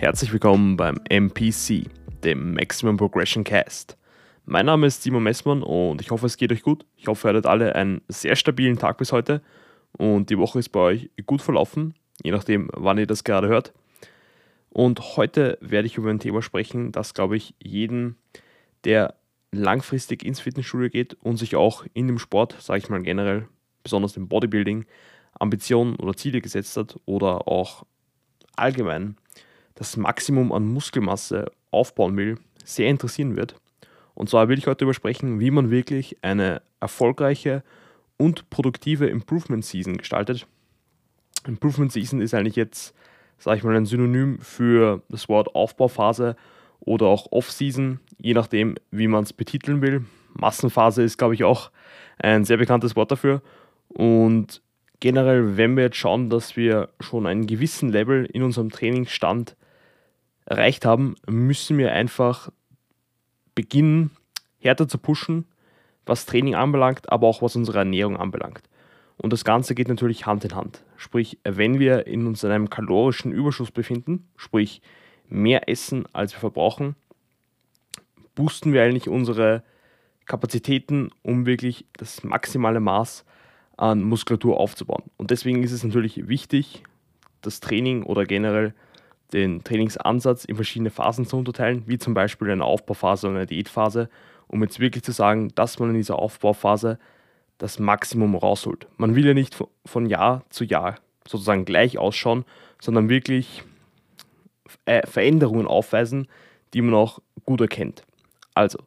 Herzlich willkommen beim MPC, dem Maximum Progression Cast. Mein Name ist Simon Messmann und ich hoffe, es geht euch gut. Ich hoffe, ihr hattet alle einen sehr stabilen Tag bis heute und die Woche ist bei euch gut verlaufen, je nachdem, wann ihr das gerade hört. Und heute werde ich über ein Thema sprechen, das, glaube ich, jeden, der langfristig ins Fitnessstudio geht und sich auch in dem Sport, sage ich mal generell, besonders im Bodybuilding, Ambitionen oder Ziele gesetzt hat oder auch allgemein das Maximum an Muskelmasse aufbauen will, sehr interessieren wird. Und zwar will ich heute darüber sprechen, wie man wirklich eine erfolgreiche und produktive Improvement Season gestaltet. Improvement Season ist eigentlich jetzt, sage ich mal, ein Synonym für das Wort Aufbauphase oder auch Off-Season, je nachdem, wie man es betiteln will. Massenphase ist, glaube ich, auch ein sehr bekanntes Wort dafür. Und generell, wenn wir jetzt schauen, dass wir schon einen gewissen Level in unserem Trainingsstand erreicht haben, müssen wir einfach beginnen, härter zu pushen, was Training anbelangt, aber auch was unsere Ernährung anbelangt. Und das Ganze geht natürlich Hand in Hand. Sprich, wenn wir in uns in einem kalorischen Überschuss befinden, sprich mehr essen, als wir verbrauchen, boosten wir eigentlich unsere Kapazitäten, um wirklich das maximale Maß an Muskulatur aufzubauen. Und deswegen ist es natürlich wichtig, das Training oder generell den Trainingsansatz in verschiedene Phasen zu unterteilen, wie zum Beispiel eine Aufbauphase oder eine Diätphase, um jetzt wirklich zu sagen, dass man in dieser Aufbauphase das Maximum rausholt. Man will ja nicht von Jahr zu Jahr sozusagen gleich ausschauen, sondern wirklich äh, Veränderungen aufweisen, die man auch gut erkennt. Also,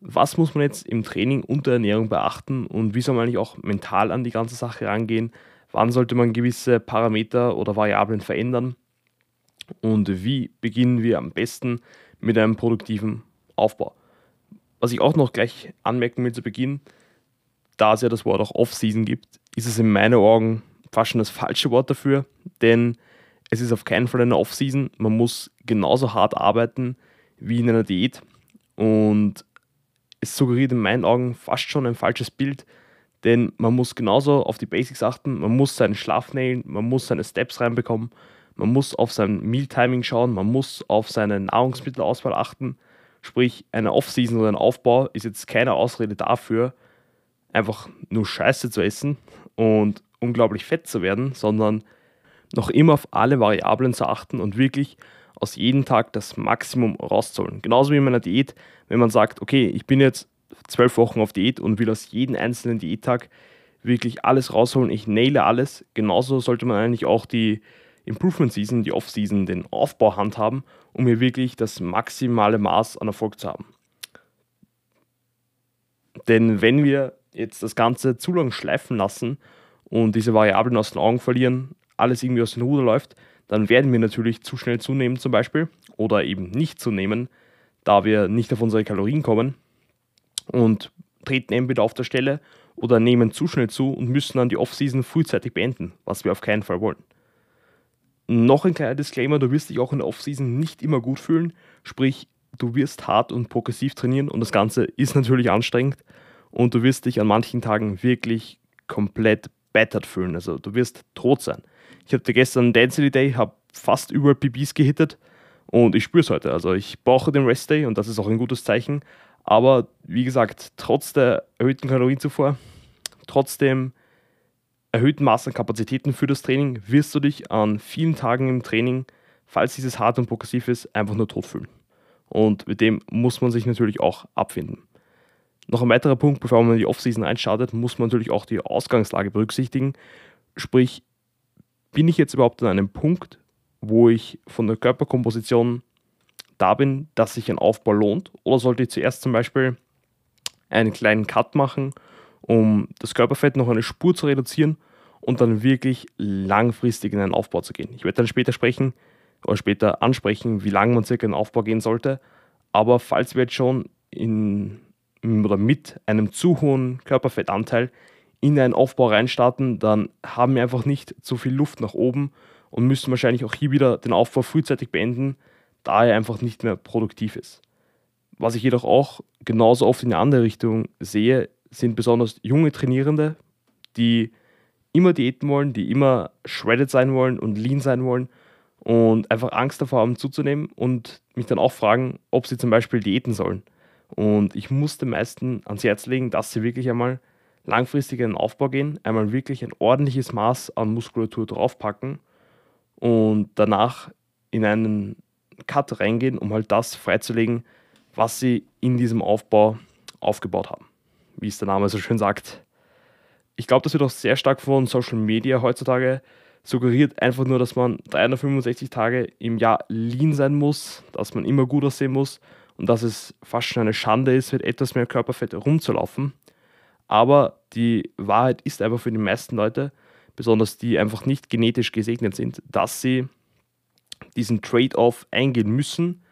was muss man jetzt im Training und der Ernährung beachten und wie soll man eigentlich auch mental an die ganze Sache rangehen? Wann sollte man gewisse Parameter oder Variablen verändern? Und wie beginnen wir am besten mit einem produktiven Aufbau? Was ich auch noch gleich anmerken will zu Beginn, da es ja das Wort auch Off-Season gibt, ist es in meinen Augen fast schon das falsche Wort dafür, denn es ist auf keinen Fall eine Off-Season. Man muss genauso hart arbeiten wie in einer Diät und es suggeriert in meinen Augen fast schon ein falsches Bild, denn man muss genauso auf die Basics achten, man muss seinen Schlaf nailen, man muss seine Steps reinbekommen, man muss auf sein Meal-Timing schauen, man muss auf seine Nahrungsmittelauswahl achten. Sprich, eine Off-Season oder ein Aufbau ist jetzt keine Ausrede dafür, einfach nur Scheiße zu essen und unglaublich fett zu werden, sondern noch immer auf alle Variablen zu achten und wirklich aus jedem Tag das Maximum rauszuholen. Genauso wie in meiner Diät, wenn man sagt, okay, ich bin jetzt zwölf Wochen auf Diät und will aus jedem einzelnen Diättag wirklich alles rausholen, ich naile alles, genauso sollte man eigentlich auch die Improvement Season, die Off-Season, den Aufbau handhaben, um hier wirklich das maximale Maß an Erfolg zu haben. Denn wenn wir jetzt das Ganze zu lang schleifen lassen und diese Variablen aus den Augen verlieren, alles irgendwie aus dem Ruder läuft, dann werden wir natürlich zu schnell zunehmen zum Beispiel oder eben nicht zunehmen, da wir nicht auf unsere Kalorien kommen und treten entweder auf der Stelle oder nehmen zu schnell zu und müssen dann die Off-Season frühzeitig beenden, was wir auf keinen Fall wollen. Noch ein kleiner Disclaimer, du wirst dich auch in der Offseason nicht immer gut fühlen, sprich, du wirst hart und progressiv trainieren und das Ganze ist natürlich anstrengend. Und du wirst dich an manchen Tagen wirklich komplett battered fühlen, also du wirst tot sein. Ich hatte gestern Density Day, habe fast überall PBs gehittet und ich spüre es heute, also ich brauche den Rest Day und das ist auch ein gutes Zeichen, aber wie gesagt, trotz der erhöhten Kalorienzufuhr, trotzdem erhöhten Maß an Kapazitäten für das Training wirst du dich an vielen Tagen im Training, falls dieses hart und progressiv ist, einfach nur tot fühlen. Und mit dem muss man sich natürlich auch abfinden. Noch ein weiterer Punkt, bevor man in die Offseason einstartet, muss man natürlich auch die Ausgangslage berücksichtigen. Sprich, bin ich jetzt überhaupt an einem Punkt, wo ich von der Körperkomposition da bin, dass sich ein Aufbau lohnt? Oder sollte ich zuerst zum Beispiel einen kleinen Cut machen, um das Körperfett noch eine Spur zu reduzieren und dann wirklich langfristig in einen Aufbau zu gehen. Ich werde dann später sprechen oder später ansprechen, wie lange man circa in den Aufbau gehen sollte. Aber falls wir jetzt schon in, oder mit einem zu hohen Körperfettanteil in einen Aufbau reinstarten, dann haben wir einfach nicht zu viel Luft nach oben und müssen wahrscheinlich auch hier wieder den Aufbau frühzeitig beenden, da er einfach nicht mehr produktiv ist. Was ich jedoch auch genauso oft in eine andere Richtung sehe, sind besonders junge Trainierende, die immer diäten wollen, die immer shredded sein wollen und lean sein wollen und einfach Angst davor haben zuzunehmen und mich dann auch fragen, ob sie zum Beispiel diäten sollen. Und ich muss den meisten ans Herz legen, dass sie wirklich einmal langfristig in den Aufbau gehen, einmal wirklich ein ordentliches Maß an Muskulatur draufpacken und danach in einen Cut reingehen, um halt das freizulegen, was sie in diesem Aufbau aufgebaut haben. Wie es der Name so schön sagt. Ich glaube, das wird auch sehr stark von Social Media heutzutage suggeriert. Einfach nur, dass man 365 Tage im Jahr lean sein muss, dass man immer gut aussehen muss und dass es fast schon eine Schande ist, mit etwas mehr Körperfett rumzulaufen. Aber die Wahrheit ist einfach für die meisten Leute, besonders die einfach nicht genetisch gesegnet sind, dass sie diesen Trade-off eingehen müssen,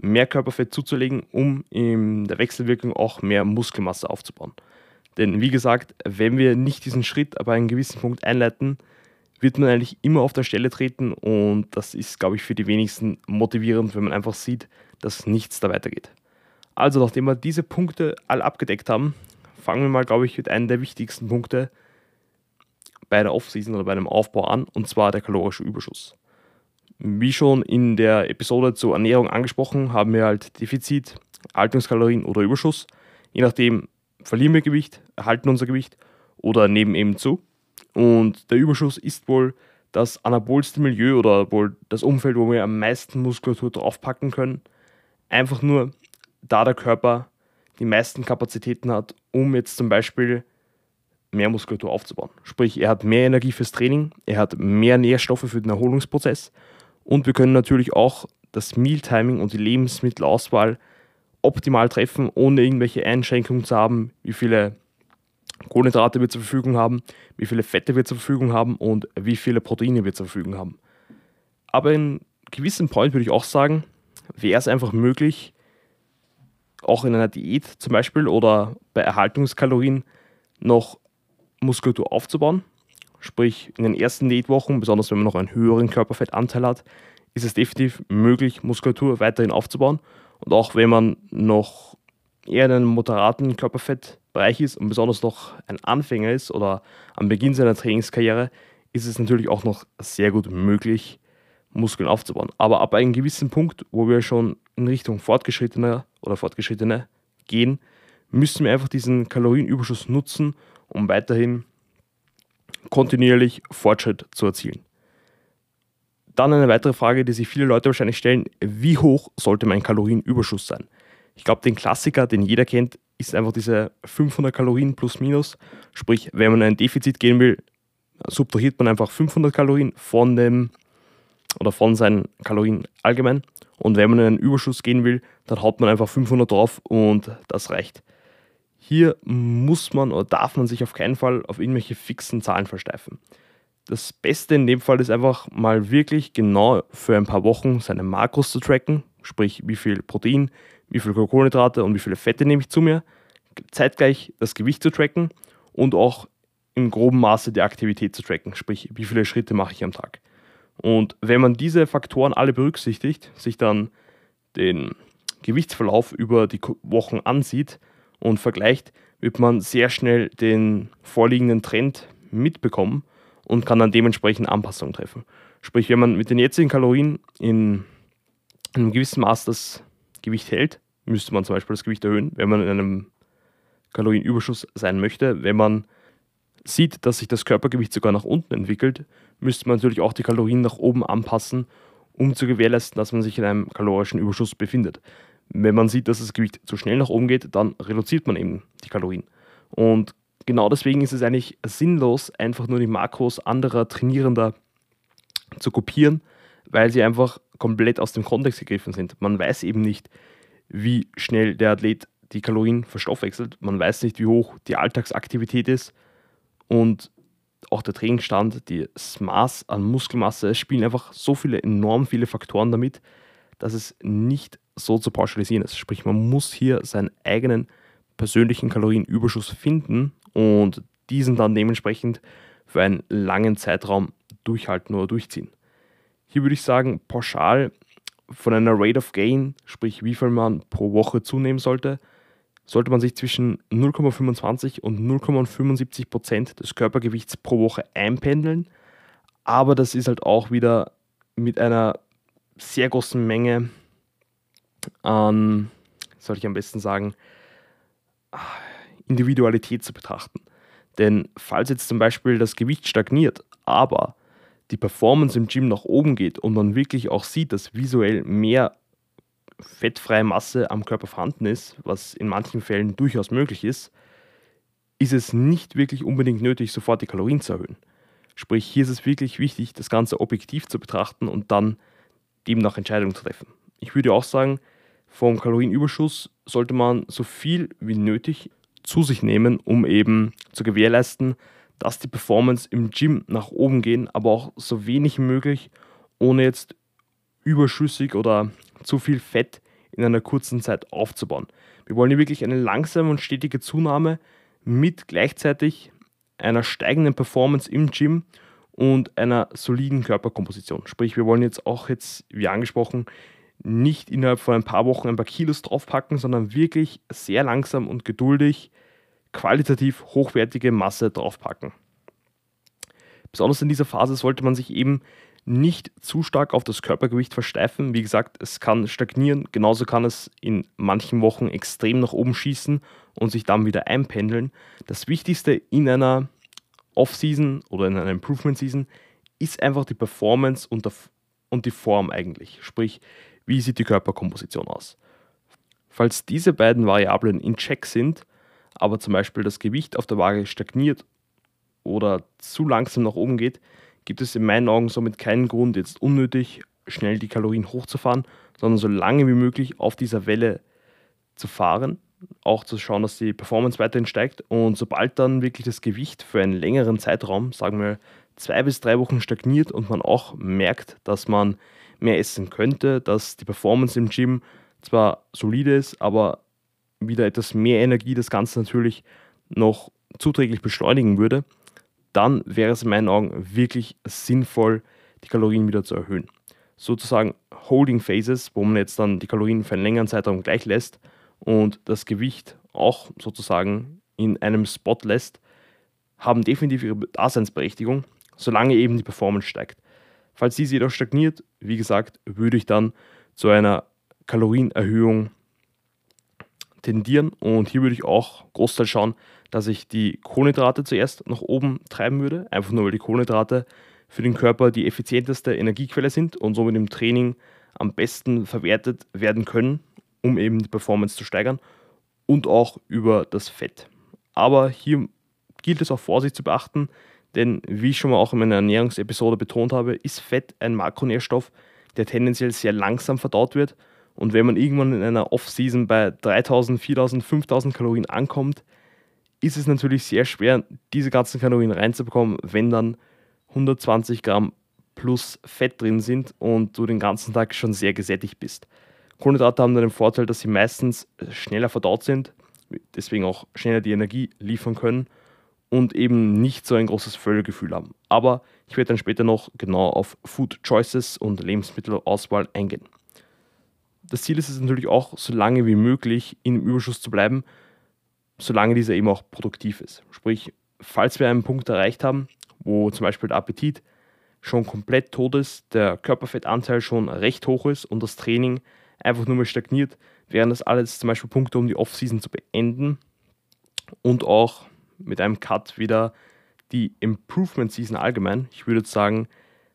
mehr Körperfett zuzulegen, um in der Wechselwirkung auch mehr Muskelmasse aufzubauen. Denn wie gesagt, wenn wir nicht diesen Schritt aber einen gewissen Punkt einleiten, wird man eigentlich immer auf der Stelle treten und das ist, glaube ich, für die wenigsten motivierend, wenn man einfach sieht, dass nichts da weitergeht. Also, nachdem wir diese Punkte all abgedeckt haben, fangen wir mal, glaube ich, mit einem der wichtigsten Punkte bei der Offseason oder bei einem Aufbau an, und zwar der kalorische Überschuss. Wie schon in der Episode zur Ernährung angesprochen, haben wir halt Defizit, Haltungskalorien oder Überschuss. Je nachdem verlieren wir Gewicht, erhalten unser Gewicht oder nehmen eben zu. Und der Überschuss ist wohl das anabolste Milieu oder wohl das Umfeld, wo wir am meisten Muskulatur draufpacken können. Einfach nur, da der Körper die meisten Kapazitäten hat, um jetzt zum Beispiel mehr Muskulatur aufzubauen. Sprich, er hat mehr Energie fürs Training, er hat mehr Nährstoffe für den Erholungsprozess und wir können natürlich auch das Mealtiming und die Lebensmittelauswahl optimal treffen, ohne irgendwelche Einschränkungen zu haben, wie viele Kohlenhydrate wir zur Verfügung haben, wie viele Fette wir zur Verfügung haben und wie viele Proteine wir zur Verfügung haben. Aber in gewissen Point würde ich auch sagen, wäre es einfach möglich, auch in einer Diät zum Beispiel oder bei Erhaltungskalorien noch Muskulatur aufzubauen. Sprich, in den ersten Diätwochen, besonders wenn man noch einen höheren Körperfettanteil hat, ist es definitiv möglich, Muskulatur weiterhin aufzubauen. Und auch wenn man noch eher in einem moderaten Körperfettbereich ist und besonders noch ein Anfänger ist oder am Beginn seiner Trainingskarriere, ist es natürlich auch noch sehr gut möglich, Muskeln aufzubauen. Aber ab einem gewissen Punkt, wo wir schon in Richtung fortgeschrittener oder fortgeschrittene gehen, müssen wir einfach diesen Kalorienüberschuss nutzen, um weiterhin kontinuierlich Fortschritt zu erzielen. Dann eine weitere Frage, die sich viele Leute wahrscheinlich stellen, wie hoch sollte mein Kalorienüberschuss sein? Ich glaube, den Klassiker, den jeder kennt, ist einfach diese 500 Kalorien plus minus. Sprich, wenn man ein Defizit gehen will, subtrahiert man einfach 500 Kalorien von dem oder von seinen Kalorien allgemein. Und wenn man in einen Überschuss gehen will, dann haut man einfach 500 drauf und das reicht. Hier muss man oder darf man sich auf keinen Fall auf irgendwelche fixen Zahlen versteifen. Das Beste in dem Fall ist einfach mal wirklich genau für ein paar Wochen seine Makros zu tracken, sprich wie viel Protein, wie viel Kohlenhydrate und wie viele Fette nehme ich zu mir, zeitgleich das Gewicht zu tracken und auch im groben Maße die Aktivität zu tracken, sprich wie viele Schritte mache ich am Tag. Und wenn man diese Faktoren alle berücksichtigt, sich dann den Gewichtsverlauf über die Wochen ansieht und vergleicht, wird man sehr schnell den vorliegenden Trend mitbekommen und kann dann dementsprechend Anpassungen treffen. Sprich, wenn man mit den jetzigen Kalorien in einem gewissen Maß das Gewicht hält, müsste man zum Beispiel das Gewicht erhöhen, wenn man in einem Kalorienüberschuss sein möchte. Wenn man sieht, dass sich das Körpergewicht sogar nach unten entwickelt, müsste man natürlich auch die Kalorien nach oben anpassen, um zu gewährleisten, dass man sich in einem kalorischen Überschuss befindet. Wenn man sieht, dass das Gewicht zu schnell nach oben geht, dann reduziert man eben die Kalorien. Und genau deswegen ist es eigentlich sinnlos, einfach nur die Makros anderer Trainierender zu kopieren, weil sie einfach komplett aus dem Kontext gegriffen sind. Man weiß eben nicht, wie schnell der Athlet die Kalorien verstoffwechselt. Man weiß nicht, wie hoch die Alltagsaktivität ist. Und auch der Trainingsstand, das Maß an Muskelmasse, es spielen einfach so viele, enorm viele Faktoren damit, dass es nicht so zu pauschalisieren ist. Sprich, man muss hier seinen eigenen persönlichen Kalorienüberschuss finden und diesen dann dementsprechend für einen langen Zeitraum durchhalten oder durchziehen. Hier würde ich sagen, pauschal von einer Rate of Gain, sprich wie viel man pro Woche zunehmen sollte, sollte man sich zwischen 0,25 und 0,75 Prozent des Körpergewichts pro Woche einpendeln. Aber das ist halt auch wieder mit einer sehr großen Menge an, soll ich am besten sagen, Individualität zu betrachten. Denn falls jetzt zum Beispiel das Gewicht stagniert, aber die Performance im Gym nach oben geht und man wirklich auch sieht, dass visuell mehr fettfreie Masse am Körper vorhanden ist, was in manchen Fällen durchaus möglich ist, ist es nicht wirklich unbedingt nötig, sofort die Kalorien zu erhöhen. Sprich, hier ist es wirklich wichtig, das Ganze objektiv zu betrachten und dann demnach Entscheidungen zu treffen. Ich würde auch sagen, vom Kalorienüberschuss sollte man so viel wie nötig zu sich nehmen, um eben zu gewährleisten, dass die Performance im Gym nach oben gehen, aber auch so wenig möglich, ohne jetzt überschüssig oder zu viel Fett in einer kurzen Zeit aufzubauen. Wir wollen hier wirklich eine langsame und stetige Zunahme mit gleichzeitig einer steigenden Performance im Gym und einer soliden Körperkomposition. Sprich, wir wollen jetzt auch jetzt, wie angesprochen, nicht innerhalb von ein paar Wochen ein paar Kilos draufpacken, sondern wirklich sehr langsam und geduldig qualitativ hochwertige Masse draufpacken. Besonders in dieser Phase sollte man sich eben nicht zu stark auf das Körpergewicht versteifen. Wie gesagt, es kann stagnieren, genauso kann es in manchen Wochen extrem nach oben schießen und sich dann wieder einpendeln. Das Wichtigste in einer Off-Season oder in einer Improvement-Season ist einfach die Performance und, die Form eigentlich. Sprich, wie sieht die Körperkomposition aus. Falls diese beiden Variablen in Check sind, aber zum Beispiel das Gewicht auf der Waage stagniert oder zu langsam nach oben geht, gibt es in meinen Augen somit keinen Grund, jetzt unnötig schnell die Kalorien hochzufahren, sondern so lange wie möglich auf dieser Welle zu fahren, auch zu schauen, dass die Performance weiterhin steigt und sobald dann wirklich das Gewicht für einen längeren Zeitraum, sagen wir zwei bis drei Wochen stagniert und man auch merkt, dass man mehr essen könnte, dass die Performance im Gym zwar solide ist, aber wieder etwas mehr Energie das Ganze natürlich noch zuträglich beschleunigen würde, dann wäre es in meinen Augen wirklich sinnvoll, die Kalorien wieder zu erhöhen. Sozusagen Holding Phases, wo man jetzt dann die Kalorien für einen längeren Zeitraum gleich lässt und das Gewicht auch sozusagen in einem Spot lässt, haben definitiv ihre Daseinsberechtigung, solange eben die Performance steigt. Falls diese jedoch stagniert, wie gesagt, würde ich dann zu einer Kalorienerhöhung tendieren und hier würde ich auch Großteil schauen, dass ich die Kohlenhydrate zuerst nach oben treiben würde, einfach nur weil die Kohlenhydrate für den Körper die effizienteste Energiequelle sind und somit im Training am besten verwertet werden können, um eben die Performance zu steigern und auch über das Fett. Aber hier gilt es auch Vorsicht zu beachten, denn wie ich schon mal auch in meiner Ernährungsepisode betont habe, ist Fett ein Makronährstoff, der tendenziell sehr langsam verdaut wird und wenn man irgendwann in einer Off-Season bei 3000, 4000, 5000 Kalorien ankommt, ist es natürlich sehr schwer, diese ganzen Kalorien reinzubekommen, wenn dann 120 Gramm plus Fett drin sind und du den ganzen Tag schon sehr gesättigt bist. Kohlenhydrate haben dann den Vorteil, dass sie meistens schneller verdaut sind, deswegen auch schneller die Energie liefern können und eben nicht so ein großes Völlegefühl haben. Aber ich werde dann später noch genau auf Food Choices und Lebensmittelauswahl eingehen. Das Ziel ist es natürlich auch, so lange wie möglich im Überschuss zu bleiben, solange dieser eben auch produktiv ist. Sprich, falls wir einen Punkt erreicht haben, wo zum Beispiel der Appetit schon komplett tot ist, der Körperfettanteil schon recht hoch ist und das Training einfach nur mehr stagniert, wären das alles zum Beispiel Punkte, um die Offseason zu beenden und auch mit einem Cut wieder die Improvement Season allgemein. Ich würde sagen,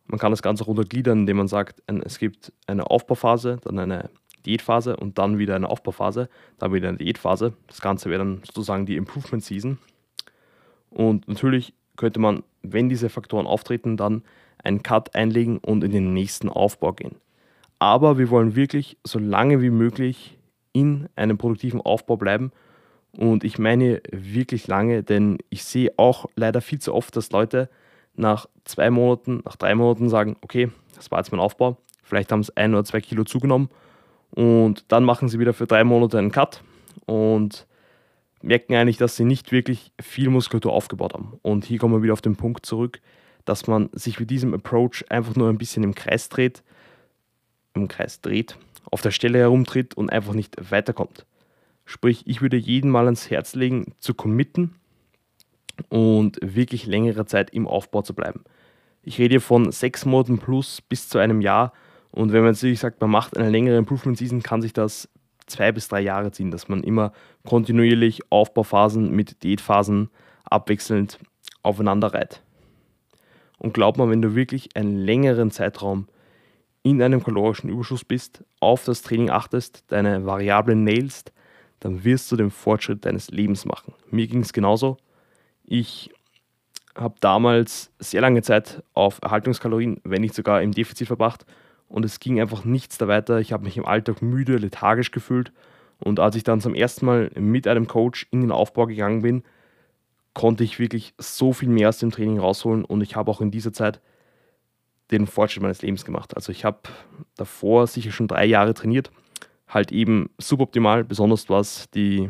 man kann das Ganze auch untergliedern, indem man sagt, es gibt eine Aufbauphase, dann eine Diätphase und dann wieder eine Aufbauphase, dann wieder eine Diätphase. Das Ganze wäre dann sozusagen die Improvement Season. Und natürlich könnte man, wenn diese Faktoren auftreten, dann einen Cut einlegen und in den nächsten Aufbau gehen. Aber wir wollen wirklich so lange wie möglich in einem produktiven Aufbau bleiben. Und ich meine wirklich lange, denn ich sehe auch leider viel zu oft, dass Leute nach zwei Monaten, nach drei Monaten sagen, okay, das war jetzt mein Aufbau, vielleicht haben es ein oder zwei Kilo zugenommen und dann machen sie wieder für drei Monate einen Cut und merken eigentlich, dass sie nicht wirklich viel Muskulatur aufgebaut haben. Und hier kommen wir wieder auf den Punkt zurück, dass man sich mit diesem Approach einfach nur ein bisschen im Kreis dreht, im Kreis dreht, auf der Stelle herumtritt und einfach nicht weiterkommt. Sprich, ich würde jeden mal ans Herz legen, zu committen und wirklich längere Zeit im Aufbau zu bleiben. Ich rede hier von sechs Monaten plus bis zu einem Jahr. Und wenn man natürlich sagt, man macht eine längere Improvement Season, kann sich das zwei bis drei Jahre ziehen, dass man immer kontinuierlich Aufbauphasen mit Diätphasen abwechselnd aufeinander reiht. Und glaub mal, wenn du wirklich einen längeren Zeitraum in einem kalorischen Überschuss bist, auf das Training achtest, deine Variablen nailst, dann wirst du den Fortschritt deines Lebens machen. Mir ging es genauso. Ich habe damals sehr lange Zeit auf Erhaltungskalorien, wenn nicht sogar im Defizit verbracht und es ging einfach nichts da weiter. Ich habe mich im Alltag müde, lethargisch gefühlt und als ich dann zum ersten Mal mit einem Coach in den Aufbau gegangen bin, konnte ich wirklich so viel mehr aus dem Training rausholen und ich habe auch in dieser Zeit den Fortschritt meines Lebens gemacht. Also ich habe davor sicher schon drei Jahre trainiert, halt eben suboptimal, besonders was die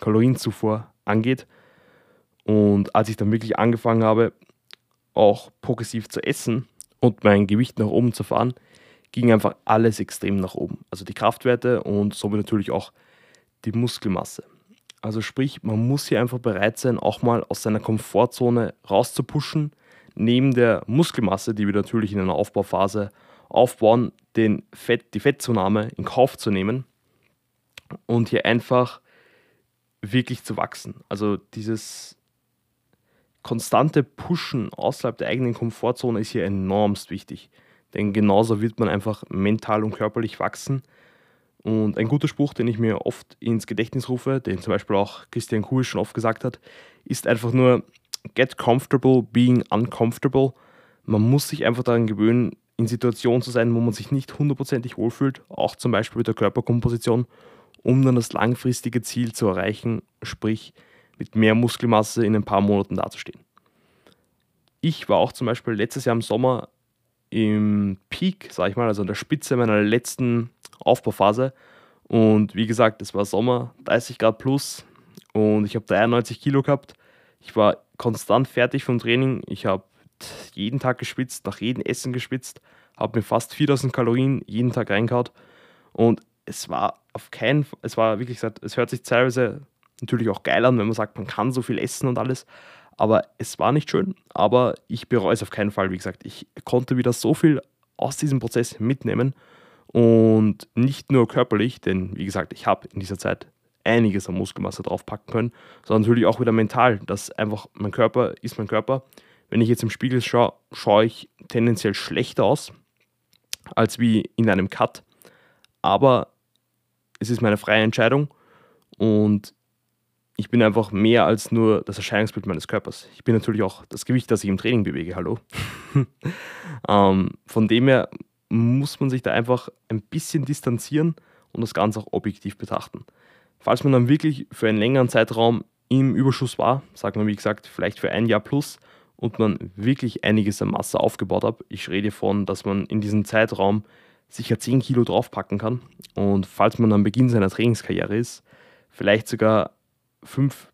Kalorienzufuhr angeht. Und als ich dann wirklich angefangen habe, auch progressiv zu essen und mein Gewicht nach oben zu fahren, ging einfach alles extrem nach oben. Also die Kraftwerte und somit natürlich auch die Muskelmasse. Also sprich, man muss hier einfach bereit sein, auch mal aus seiner Komfortzone rauszupushen, neben der Muskelmasse, die wir natürlich in einer Aufbauphase aufbauen, den Fett, die Fettzunahme in Kauf zu nehmen und hier einfach wirklich zu wachsen. Also dieses konstante Pushen außerhalb der eigenen Komfortzone ist hier enormst wichtig. Denn genauso wird man einfach mental und körperlich wachsen. Und ein guter Spruch, den ich mir oft ins Gedächtnis rufe, den zum Beispiel auch Christian Kuhl schon oft gesagt hat, ist einfach nur, get comfortable being uncomfortable. Man muss sich einfach daran gewöhnen, in Situationen zu sein, wo man sich nicht hundertprozentig wohlfühlt, auch zum Beispiel mit der Körperkomposition, um dann das langfristige Ziel zu erreichen, sprich mit mehr Muskelmasse in ein paar Monaten dazustehen. Ich war auch zum Beispiel letztes Jahr im Sommer im Peak, sag ich mal, also an der Spitze meiner letzten Aufbauphase. Und wie gesagt, es war Sommer, 30 Grad plus und ich habe 93 Kilo gehabt. Ich war konstant fertig vom Training. Ich habe jeden Tag geschwitzt, nach jedem Essen geschwitzt, habe mir fast 4000 Kalorien jeden Tag reingehaut und es war auf keinen Fall, es war wirklich gesagt, es hört sich teilweise natürlich auch geil an, wenn man sagt, man kann so viel essen und alles, aber es war nicht schön, aber ich bereue es auf keinen Fall. Wie gesagt, ich konnte wieder so viel aus diesem Prozess mitnehmen und nicht nur körperlich, denn wie gesagt, ich habe in dieser Zeit einiges an Muskelmasse draufpacken können, sondern natürlich auch wieder mental, dass einfach mein Körper ist mein Körper. Wenn ich jetzt im Spiegel schaue, schaue ich tendenziell schlechter aus als wie in einem Cut, aber es ist meine freie Entscheidung und ich bin einfach mehr als nur das Erscheinungsbild meines Körpers. Ich bin natürlich auch das Gewicht, das ich im Training bewege, hallo. ähm, von dem her muss man sich da einfach ein bisschen distanzieren und das Ganze auch objektiv betrachten. Falls man dann wirklich für einen längeren Zeitraum im Überschuss war, sagen wir wie gesagt, vielleicht für ein Jahr plus und man wirklich einiges an Masse aufgebaut hat, ich rede von, dass man in diesem Zeitraum sicher 10 Kilo draufpacken kann. Und falls man am Beginn seiner Trainingskarriere ist, vielleicht sogar 5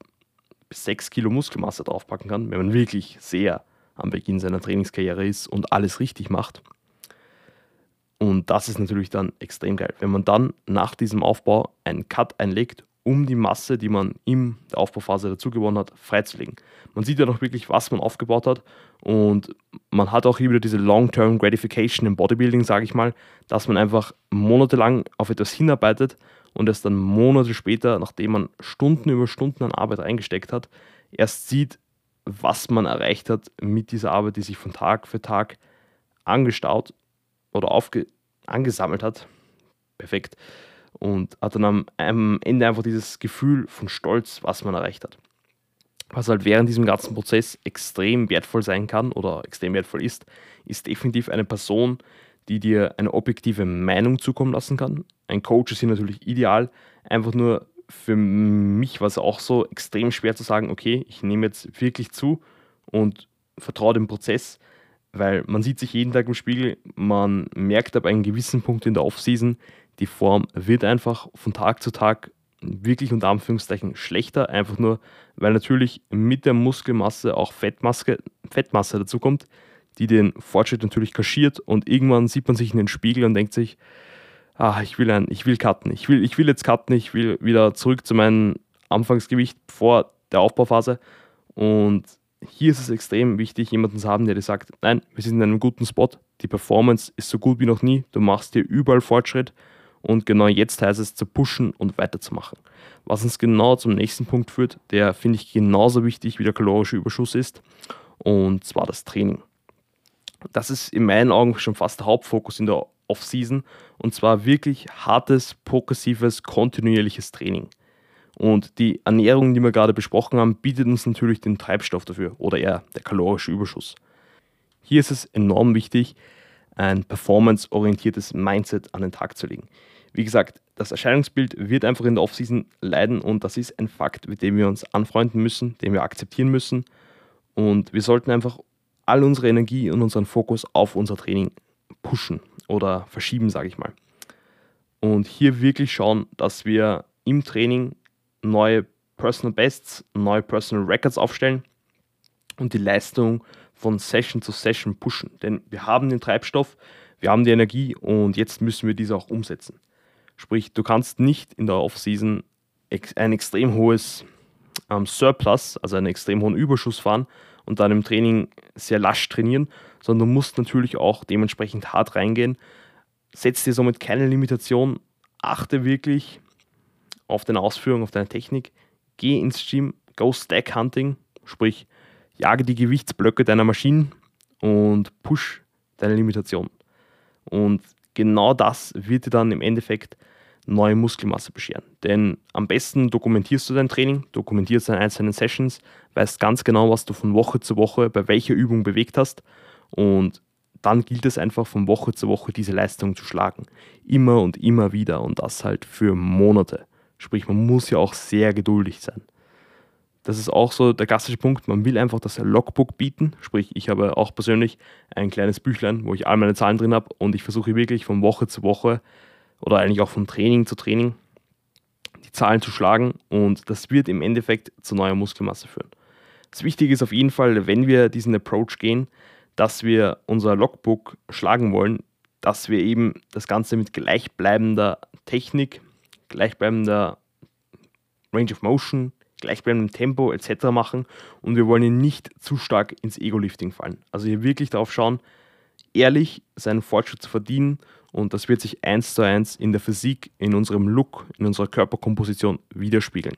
bis 6 Kilo Muskelmasse draufpacken kann, wenn man wirklich sehr am Beginn seiner Trainingskarriere ist und alles richtig macht. Und das ist natürlich dann extrem geil, wenn man dann nach diesem Aufbau einen Cut einlegt, um die Masse, die man in der Aufbauphase dazu gewonnen hat, freizulegen. Man sieht ja noch wirklich, was man aufgebaut hat und man hat auch hier wieder diese Long-Term Gratification im Bodybuilding, sage ich mal, dass man einfach monatelang auf etwas hinarbeitet und es dann Monate später, nachdem man Stunden über Stunden an Arbeit eingesteckt hat, erst sieht, was man erreicht hat mit dieser Arbeit, die sich von Tag für Tag angestaut oder aufge angesammelt hat. Perfekt. Und hat dann am, Ende einfach dieses Gefühl von Stolz, was man erreicht hat. Was halt während diesem ganzen Prozess extrem wertvoll sein kann oder extrem wertvoll ist, ist definitiv eine Person, die dir eine objektive Meinung zukommen lassen kann. Ein Coach ist hier natürlich ideal. Einfach nur für mich war es auch so extrem schwer zu sagen, okay, ich nehme jetzt wirklich zu und vertraue dem Prozess, weil man sieht sich jeden Tag im Spiegel, man merkt ab einem gewissen Punkt in der Offseason, die Form wird einfach von Tag zu Tag wirklich unter Anführungszeichen schlechter, einfach nur, weil natürlich mit der Muskelmasse auch Fettmasse, Fettmasse dazukommt, die den Fortschritt natürlich kaschiert und irgendwann sieht man sich in den Spiegel und denkt sich, ah, ich will ein, ich will cutten, ich will, ich will jetzt cutten, ich will wieder zurück zu meinem Anfangsgewicht vor der Aufbauphase. Und hier ist es extrem wichtig, jemanden zu haben, der dir sagt, nein, wir sind in einem guten Spot, die Performance ist so gut wie noch nie, du machst dir überall Fortschritt und genau jetzt heißt es zu pushen und weiterzumachen. Was uns genau zum nächsten Punkt führt, der finde ich genauso wichtig wie der kalorische Überschuss ist, und zwar das Training. Das ist in meinen Augen schon fast der Hauptfokus in der Off-Season und zwar wirklich hartes, progressives, kontinuierliches Training. Und die Ernährung, die wir gerade besprochen haben, bietet uns natürlich den Treibstoff dafür oder eher der kalorische Überschuss. Hier ist es enorm wichtig, ein performance-orientiertes Mindset an den Tag zu legen. Wie gesagt, das Erscheinungsbild wird einfach in der Offseason leiden und das ist ein Fakt, mit dem wir uns anfreunden müssen, den wir akzeptieren müssen. Und wir sollten einfach all unsere Energie und unseren Fokus auf unser Training pushen oder verschieben, sage ich mal. Und hier wirklich schauen, dass wir im Training neue Personal Bests, neue Personal Records aufstellen und die Leistung von Session zu Session pushen. Denn wir haben den Treibstoff, wir haben die Energie und jetzt müssen wir diese auch umsetzen. Sprich, du kannst nicht in der Offseason ein extrem hohes ähm, Surplus, also einen extrem hohen Überschuss fahren und dann im Training sehr lasch trainieren, sondern du musst natürlich auch dementsprechend hart reingehen. Setz dir somit keine Limitation, achte wirklich auf deine Ausführung, auf deine Technik, geh ins Gym, go Stack Hunting, sprich, jage die Gewichtsblöcke deiner Maschinen und push deine Limitation. Und genau das wird dir dann im Endeffekt neue Muskelmasse bescheren. Denn am besten dokumentierst du dein Training, dokumentierst deine einzelnen Sessions, weißt ganz genau, was du von Woche zu Woche bei welcher Übung bewegt hast und dann gilt es einfach von Woche zu Woche diese Leistung zu schlagen. Immer und immer wieder und das halt für Monate. Sprich, man muss ja auch sehr geduldig sein. Das ist auch so der klassische Punkt. Man will einfach das Logbook bieten. Sprich, ich habe auch persönlich ein kleines Büchlein, wo ich all meine Zahlen drin habe und ich versuche wirklich von Woche zu Woche oder eigentlich auch von Training zu Training die Zahlen zu schlagen und das wird im Endeffekt zu neuer Muskelmasse führen. Das Wichtige ist auf jeden Fall, wenn wir diesen Approach gehen, dass wir unser Logbook schlagen wollen, dass wir eben das Ganze mit gleichbleibender Technik, gleichbleibender Range of Motion, gleichbleibendem Tempo etc. machen und wir wollen hier nicht zu stark ins Ego-Lifting fallen. Also hier wirklich darauf schauen, ehrlich seinen Fortschritt zu verdienen und das wird sich eins zu eins in der Physik, in unserem Look, in unserer Körperkomposition widerspiegeln.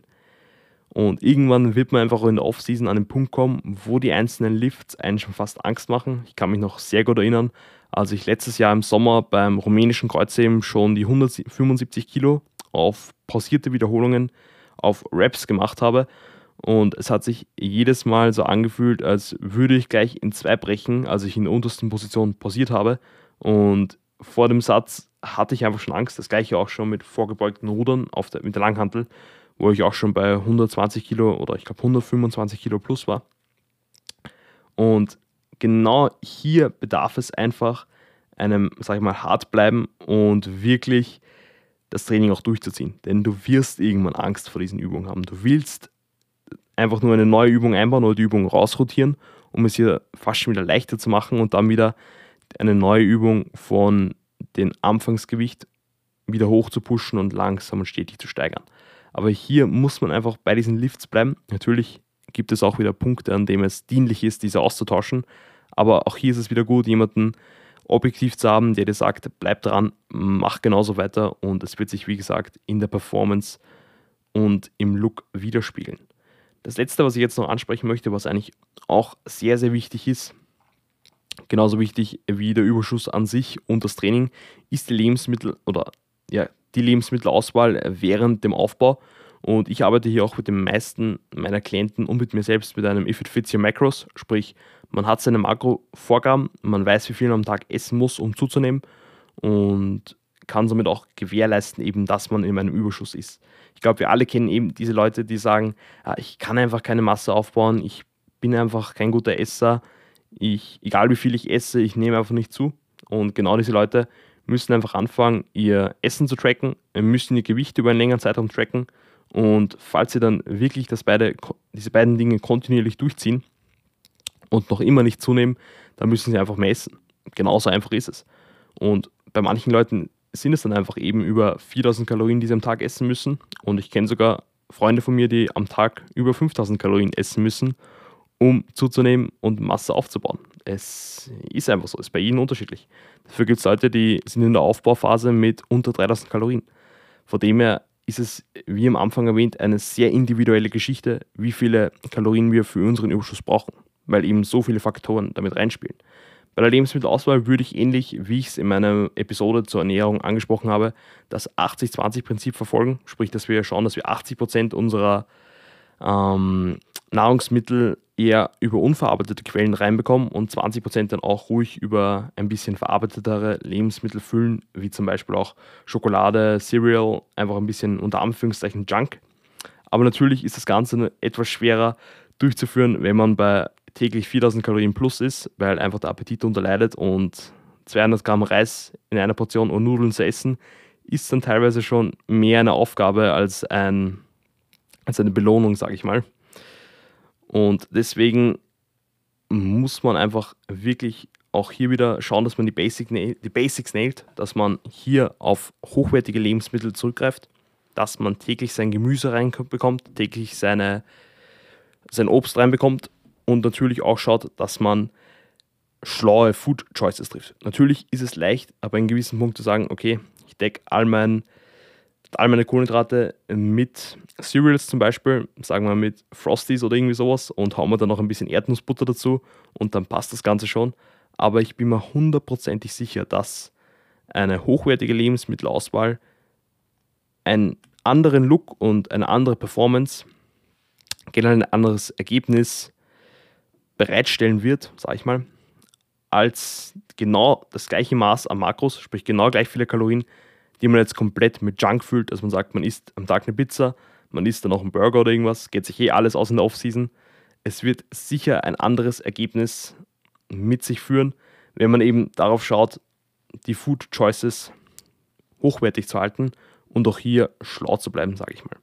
Und irgendwann wird man einfach in der Offseason an den Punkt kommen, wo die einzelnen Lifts einen schon fast Angst machen. Ich kann mich noch sehr gut erinnern, als ich letztes Jahr im Sommer beim rumänischen Kreuzheben schon die 175 Kilo auf pausierte Wiederholungen auf Reps gemacht habe. Und es hat sich jedes Mal so angefühlt, als würde ich gleich in zwei brechen, als ich in der untersten Position pausiert habe. Und vor dem Satz hatte ich einfach schon Angst. Das gleiche auch schon mit vorgebeugten Rudern auf der, mit der Langhantel, wo ich auch schon bei 120 Kilo oder ich glaube 125 Kilo plus war. Und genau hier bedarf es einfach einem, sag ich mal, hart bleiben und wirklich das Training auch durchzuziehen. Denn du wirst irgendwann Angst vor diesen Übungen haben. Du willst einfach nur eine neue Übung einbauen oder die Übung rausrotieren, um es hier fast schon wieder leichter zu machen und dann wieder eine neue Übung von dem Anfangsgewicht wieder hoch zu pushen und langsam und stetig zu steigern. Aber hier muss man einfach bei diesen Lifts bleiben. Natürlich gibt es auch wieder Punkte, an denen es dienlich ist, diese auszutauschen. Aber auch hier ist es wieder gut, jemanden objektiv zu haben, der dir sagt, bleib dran, mach genauso weiter und es wird sich, wie gesagt, in der Performance und im Look widerspiegeln. Das letzte, was ich jetzt noch ansprechen möchte, was eigentlich auch sehr, sehr wichtig ist, genauso wichtig wie der Überschuss an sich und das Training, ist die Lebensmittel oder ja, die Lebensmittelauswahl während dem Aufbau. Und ich arbeite hier auch mit den meisten meiner Klienten und mit mir selbst mit einem If It Fits Your Macros, sprich, man hat seine Makrovorgaben, man weiß, wie viel man am Tag essen muss, um zuzunehmen und kann somit auch gewährleisten, eben, dass man in einem Überschuss ist. Ich glaube, wir alle kennen eben diese Leute, die sagen, ah, ich kann einfach keine Masse aufbauen, ich bin einfach kein guter Esser, ich, egal wie viel ich esse, ich nehme einfach nicht zu. Und genau diese Leute müssen einfach anfangen, ihr Essen zu tracken, müssen ihr Gewicht über einen längeren Zeitraum tracken. Und falls sie dann wirklich das beide, diese beiden Dinge kontinuierlich durchziehen und noch immer nicht zunehmen, dann müssen sie einfach messen. Genauso einfach ist es. Und bei manchen Leuten sind es dann einfach eben über 4000 Kalorien, die sie am Tag essen müssen. Und ich kenne sogar Freunde von mir, die am Tag über 5000 Kalorien essen müssen um zuzunehmen und Masse aufzubauen. Es ist einfach so, es ist bei ihnen unterschiedlich. Dafür gibt es Leute, die sind in der Aufbauphase mit unter 3000 Kalorien. Von dem her ist es, wie am Anfang erwähnt, eine sehr individuelle Geschichte, wie viele Kalorien wir für unseren Überschuss brauchen, weil eben so viele Faktoren damit reinspielen. Bei der Lebensmittelauswahl würde ich ähnlich, wie ich es in meiner Episode zur Ernährung angesprochen habe, das 80-20-Prinzip verfolgen. Sprich, dass wir schauen, dass wir 80% unserer ähm, Nahrungsmittel eher über unverarbeitete Quellen reinbekommen und 20% dann auch ruhig über ein bisschen verarbeitetere Lebensmittel füllen, wie zum Beispiel auch Schokolade, Cereal, einfach ein bisschen unter Anführungszeichen Junk. Aber natürlich ist das Ganze etwas schwerer durchzuführen, wenn man bei täglich 4000 Kalorien plus ist, weil einfach der Appetit unterleidet und 200 Gramm Reis in einer Portion und Nudeln zu essen, ist dann teilweise schon mehr eine Aufgabe als, ein, als eine Belohnung, sage ich mal. Und deswegen muss man einfach wirklich auch hier wieder schauen, dass man die, Basic, die Basics nailt, dass man hier auf hochwertige Lebensmittel zurückgreift, dass man täglich sein Gemüse reinbekommt, täglich seine, sein Obst reinbekommt und natürlich auch schaut, dass man schlaue Food Choices trifft. Natürlich ist es leicht, aber in gewissen Punkt zu sagen, okay, ich decke all, mein, all meine Kohlenhydrate mit Cereals zum Beispiel, sagen wir mit Frosties oder irgendwie sowas und hauen wir dann noch ein bisschen Erdnussbutter dazu und dann passt das Ganze schon. Aber ich bin mir hundertprozentig sicher, dass eine hochwertige Lebensmittelauswahl einen anderen Look und eine andere Performance, generell ein anderes Ergebnis bereitstellen wird, sage ich mal, als genau das gleiche Maß an Makros, sprich genau gleich viele Kalorien, die man jetzt komplett mit Junk füllt. Also man sagt, man isst am Tag eine Pizza, man isst dann noch einen Burger oder irgendwas, geht sich eh alles aus in der Offseason. Es wird sicher ein anderes Ergebnis mit sich führen, wenn man eben darauf schaut, die Food Choices hochwertig zu halten und auch hier schlau zu bleiben, sage ich mal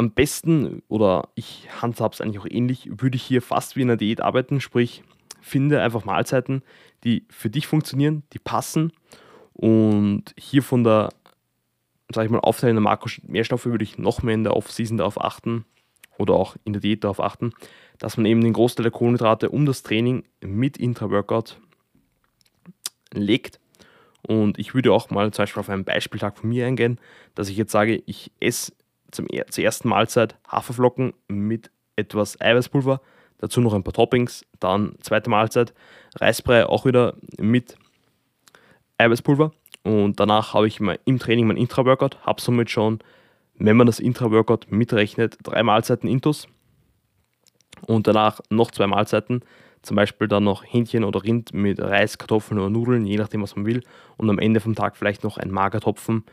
am besten, oder ich handhabe es eigentlich auch ähnlich, würde ich hier fast wie in einer Diät arbeiten, sprich, finde einfach Mahlzeiten, die für dich funktionieren, die passen und hier von der, sage ich mal, Aufteilung der Makronährstoffe würde ich noch mehr in der Off-Season darauf achten oder auch in der Diät darauf achten, dass man eben den Großteil der Kohlenhydrate um das Training mit Intra-Workout legt. Und ich würde auch mal zum Beispiel auf einen Beispieltag von mir eingehen, dass ich jetzt sage, ich esse zum, zur ersten Mahlzeit Haferflocken mit etwas Eiweißpulver, dazu noch ein paar Toppings, dann zweite Mahlzeit Reisbrei auch wieder mit Eiweißpulver und danach habe ich im Training mein Intra-Workout, habe somit schon, wenn man das Intra-Workout mitrechnet, drei Mahlzeiten Intus. Und danach noch zwei Mahlzeiten, zum Beispiel dann noch Hähnchen oder Rind mit Reis, Kartoffeln oder Nudeln, je nachdem was man will. Und am Ende vom Tag vielleicht noch ein Magertopfen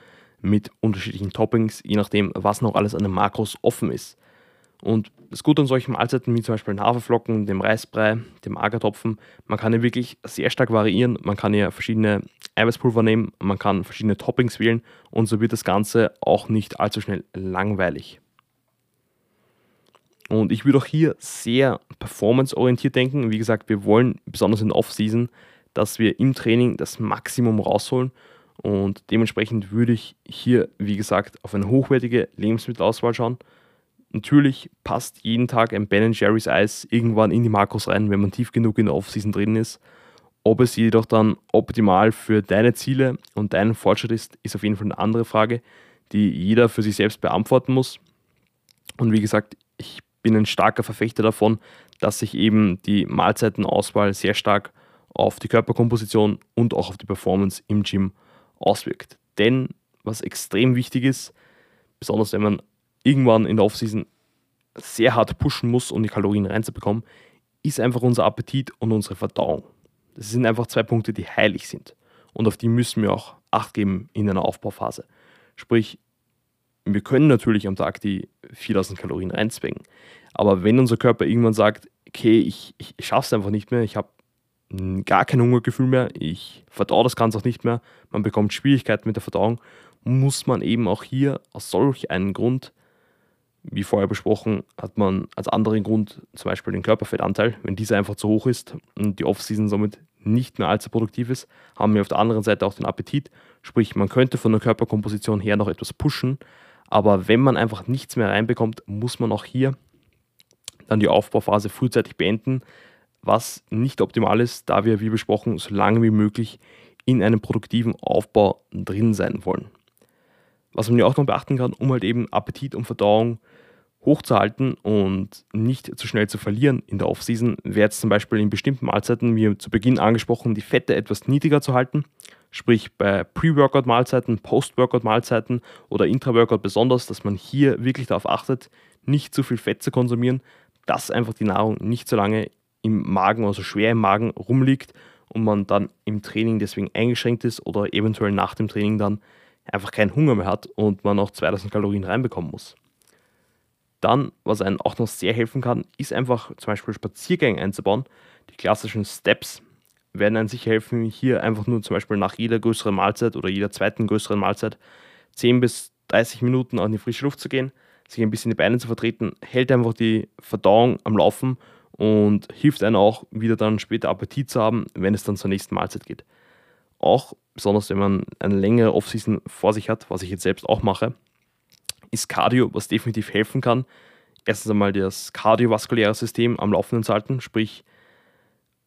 mit unterschiedlichen Toppings, je nachdem, was noch alles an den Makros offen ist. Und das Gute an solchen Mahlzeiten wie zum Beispiel den Haferflocken, dem Reisbrei, dem Agertopfen, man kann ja wirklich sehr stark variieren. Man kann ja verschiedene Eiweißpulver nehmen, man kann verschiedene Toppings wählen und so wird das Ganze auch nicht allzu schnell langweilig. Und ich würde auch hier sehr performanceorientiert denken. Wie gesagt, wir wollen besonders in der Off-Season, dass wir im Training das Maximum rausholen und dementsprechend würde ich hier, wie gesagt, auf eine hochwertige Lebensmittelauswahl schauen. Natürlich passt jeden Tag ein Ben Jerry's Eis irgendwann in die Makros rein, wenn man tief genug in der Offseason drin ist. Ob es jedoch dann optimal für deine Ziele und deinen Fortschritt ist, ist auf jeden Fall eine andere Frage, die jeder für sich selbst beantworten muss. Und wie gesagt, ich bin ein starker Verfechter davon, dass sich eben die Mahlzeitenauswahl sehr stark auf die Körperkomposition und auch auf die Performance im Gym auswirkt. Denn was extrem wichtig ist, besonders wenn man irgendwann in der Offseason sehr hart pushen muss, um die Kalorien reinzubekommen, ist einfach unser Appetit und unsere Verdauung. Das sind einfach zwei Punkte, die heilig sind. Und auf die müssen wir auch Acht geben in einer Aufbauphase. Sprich, wir können natürlich am Tag die 4000 Kalorien reinzwängen. Aber wenn unser Körper irgendwann sagt, okay, ich, ich, schaffe es einfach nicht mehr, ich habe gar kein Hungergefühl mehr, ich verdaue das Ganze auch nicht mehr, man bekommt Schwierigkeiten mit der Verdauung, muss man eben auch hier aus solch einem Grund, wie vorher besprochen, hat man als anderen Grund zum Beispiel den Körperfettanteil. Wenn dieser einfach zu hoch ist und die Off-Season somit nicht mehr allzu produktiv ist, haben wir auf der anderen Seite auch den Appetit. Sprich, man könnte von der Körperkomposition her noch etwas pushen, aber wenn man einfach nichts mehr reinbekommt, muss man auch hier dann die Aufbauphase frühzeitig beenden, was nicht optimal ist, da wir, wie besprochen, so lange wie möglich in einem produktiven Aufbau drin sein wollen. Was man ja auch noch beachten kann, um halt eben Appetit und Verdauung hochzuhalten und nicht zu schnell zu verlieren in der Offseason, wäre jetzt zum Beispiel in bestimmten Mahlzeiten, wie zu Beginn angesprochen, die Fette etwas niedriger zu halten. Sprich bei Pre-Workout-Mahlzeiten, Post-Workout-Mahlzeiten oder Intra-Workout besonders, dass man hier wirklich darauf achtet, nicht zu viel Fett zu konsumieren, dass einfach die Nahrung nicht so lange im Magen, also schwer im Magen rumliegt und man dann im Training deswegen eingeschränkt ist oder eventuell nach dem Training dann einfach keinen Hunger mehr hat und man auch 2000 Kalorien reinbekommen muss. Dann, was einem auch noch sehr helfen kann, ist einfach zum Beispiel Spaziergänge einzubauen. Die klassischen Steps werden einem sicher helfen, hier einfach nur zum Beispiel nach jeder größeren Mahlzeit oder jeder zweiten größeren Mahlzeit 10 bis 30 Minuten an die frische Luft zu gehen, sich ein bisschen die Beine zu vertreten, hält einfach die Verdauung am Laufen und hilft einem auch wieder dann später Appetit zu haben, wenn es dann zur nächsten Mahlzeit geht. Auch besonders wenn man eine längere Offseason vor sich hat, was ich jetzt selbst auch mache, ist Cardio, was definitiv helfen kann. Erstens einmal das kardiovaskuläre System am Laufenden zu halten, sprich,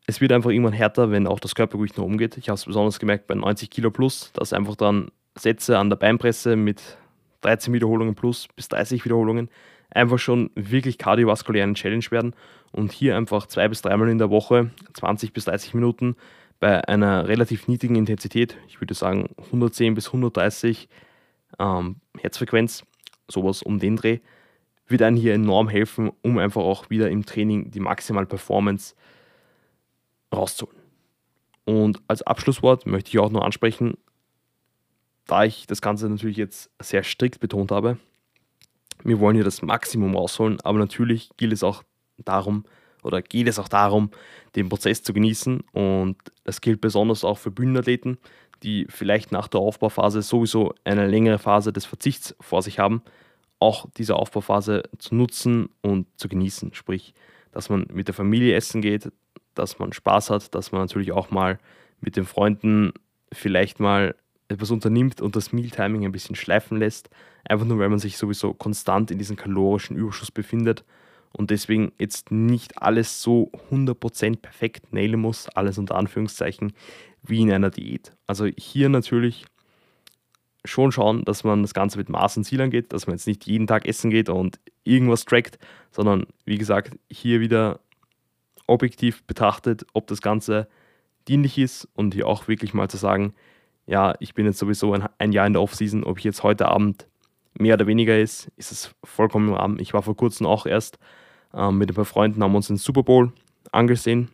es wird einfach irgendwann härter, wenn auch das Körpergewicht noch umgeht. Ich habe es besonders gemerkt bei 90 Kilo plus, dass einfach dann Sätze an der Beinpresse mit 13 Wiederholungen plus bis 30 Wiederholungen einfach schon wirklich kardiovaskulär eine Challenge werden und hier einfach zwei bis dreimal in der Woche 20 bis 30 Minuten bei einer relativ niedrigen Intensität, ich würde sagen 110 bis 130 ähm, Herzfrequenz, sowas um den Dreh, wird einem hier enorm helfen, um einfach auch wieder im Training die maximale Performance rauszuholen. Und als Abschlusswort möchte ich auch noch ansprechen, da ich das Ganze natürlich jetzt sehr strikt betont habe, wir wollen hier das Maximum rausholen, aber natürlich gilt es auch darum, oder geht es auch darum, den Prozess zu genießen. Und das gilt besonders auch für Bühnenathleten, die vielleicht nach der Aufbauphase sowieso eine längere Phase des Verzichts vor sich haben, auch diese Aufbauphase zu nutzen und zu genießen. Sprich, dass man mit der Familie essen geht, dass man Spaß hat, dass man natürlich auch mal mit den Freunden vielleicht mal etwas unternimmt und das Mealtiming ein bisschen schleifen lässt, einfach nur weil man sich sowieso konstant in diesem kalorischen Überschuss befindet und deswegen jetzt nicht alles so 100% perfekt nailen muss, alles unter Anführungszeichen, wie in einer Diät. Also hier natürlich schon schauen, dass man das Ganze mit Maß und Ziel angeht, dass man jetzt nicht jeden Tag essen geht und irgendwas trackt, sondern wie gesagt, hier wieder objektiv betrachtet, ob das Ganze dienlich ist und hier auch wirklich mal zu sagen, ja, ich bin jetzt sowieso ein, ein Jahr in der Offseason, ob ich jetzt heute Abend mehr oder weniger ist, ist es vollkommen im Rahmen. Ich war vor kurzem auch erst ähm, mit ein paar Freunden, haben uns den Super Bowl angesehen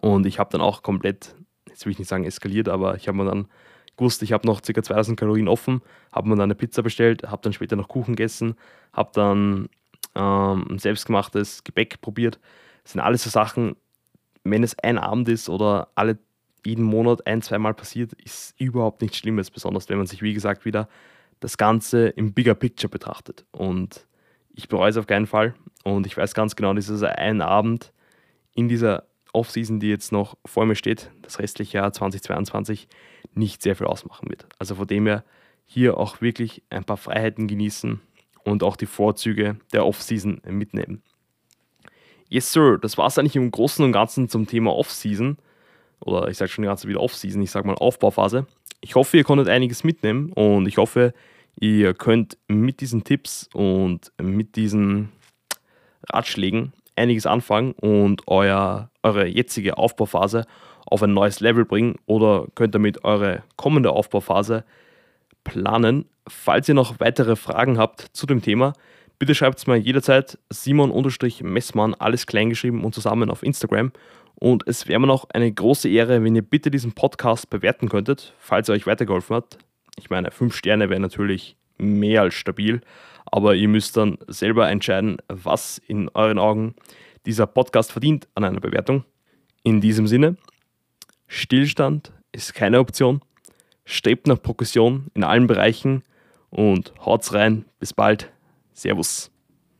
und ich habe dann auch komplett, jetzt will ich nicht sagen eskaliert, aber ich habe mir dann gewusst, ich habe noch ca. 2000 Kalorien offen, habe mir dann eine Pizza bestellt, habe dann später noch Kuchen gegessen, habe dann ähm, selbstgemachtes Gebäck probiert. Das sind alles so Sachen, wenn es ein Abend ist oder alle jeden Monat ein, zweimal passiert, ist überhaupt nichts Schlimmes, besonders wenn man sich, wie gesagt, wieder das Ganze im Bigger Picture betrachtet. Und ich bereue es auf keinen Fall. Und ich weiß ganz genau, dass dieser ein Abend in dieser Offseason, die jetzt noch vor mir steht, das restliche Jahr 2022, nicht sehr viel ausmachen wird. Also von dem her hier auch wirklich ein paar Freiheiten genießen und auch die Vorzüge der Offseason mitnehmen. Yes, Sir, das war es eigentlich im Großen und Ganzen zum Thema Offseason oder ich sage schon die ganze wieder Off-Season, ich sage mal Aufbauphase. Ich hoffe, ihr konntet einiges mitnehmen und ich hoffe, ihr könnt mit diesen Tipps und mit diesen Ratschlägen einiges anfangen und euer, eure jetzige Aufbauphase auf ein neues Level bringen oder könnt damit eure kommende Aufbauphase planen. Falls ihr noch weitere Fragen habt zu dem Thema, bitte schreibt es mir jederzeit Simon-Messmann, alles kleingeschrieben und zusammen auf Instagram und es wäre mir noch eine große Ehre, wenn ihr bitte diesen Podcast bewerten könntet, falls er euch weitergeholfen hat. Ich meine, 5 Sterne wäre natürlich mehr als stabil, aber ihr müsst dann selber entscheiden, was in euren Augen dieser Podcast verdient an einer Bewertung. In diesem Sinne, Stillstand ist keine Option. Strebt nach Progression in allen Bereichen und haut's rein. Bis bald. Servus.